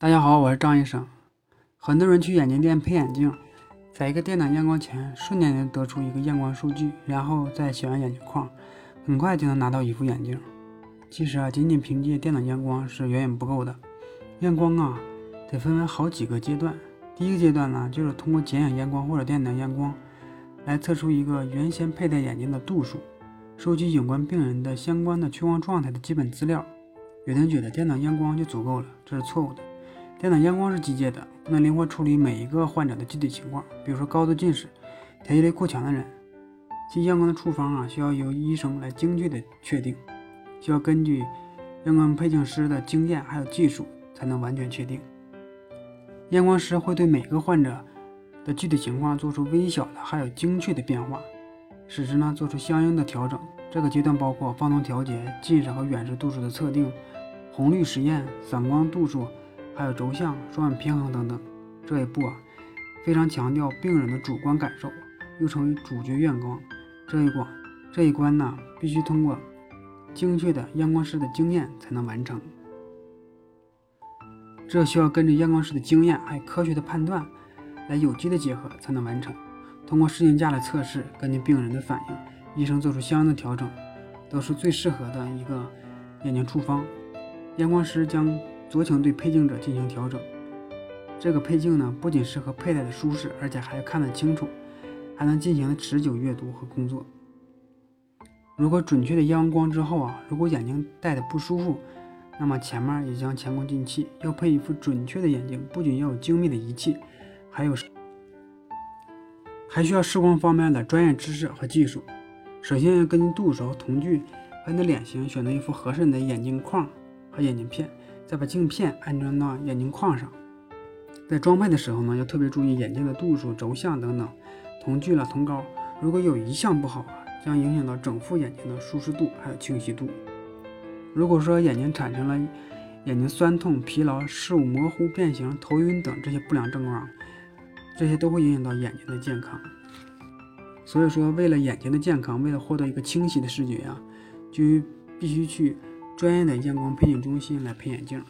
大家好，我是张医生。很多人去眼镜店配眼镜，在一个电脑验光前，瞬间就得出一个验光数据，然后再选完眼镜框，很快就能拿到一副眼镜。其实啊，仅仅凭借电脑验光是远远不够的。验光啊，得分为好几个阶段。第一个阶段呢，就是通过剪影验光或者电脑验光，来测出一个原先佩戴眼镜的度数，收集有关病人的相关的屈光状态的基本资料。有人觉得电脑验光就足够了，这是错误的。电脑验光是机械的，不能灵活处理每一个患者的具体情况。比如说高度近视、调节力过强的人，其验光的处方啊，需要由医生来精确的确定，需要根据验光配镜师的经验还有技术才能完全确定。验光师会对每个患者的具体情况做出微小的还有精确的变化，使之呢做出相应的调整。这个阶段包括放松调节、近视和远视度数的测定、红绿实验、散光度数。还有轴向、双眼平衡等等，这一步啊，非常强调病人的主观感受，又称为主角验光。这一关，这一关呢，必须通过精确的验光师的经验才能完成。这需要根据验光师的经验还有科学的判断，来有机的结合才能完成。通过试镜架的测试，根据病人的反应，医生做出相应的调整，都是最适合的一个眼镜处方。验光师将。酌情对配镜者进行调整。这个配镜呢，不仅适合佩戴的舒适，而且还看得清楚，还能进行持久阅读和工作。如果准确的验完光之后啊，如果眼睛戴的不舒服，那么前面也将前功尽弃。要配一副准确的眼镜，不仅要有精密的仪器，还有还需要视光方面的专业知识和技术。首先要根据度数瞳距和你的脸型，选择一副合适你的眼镜框和眼镜片。再把镜片安装到眼镜框上，在装配的时候呢，要特别注意眼镜的度数、轴向等等，瞳距了、瞳高，如果有一项不好啊，将影响到整副眼睛的舒适度还有清晰度。如果说眼睛产生了眼睛酸痛、疲劳、视物模糊、变形、头晕等这些不良症状，这些都会影响到眼睛的健康。所以说，为了眼睛的健康，为了获得一个清晰的视觉呀，就必须去。专业的验光配镜中心来配眼镜。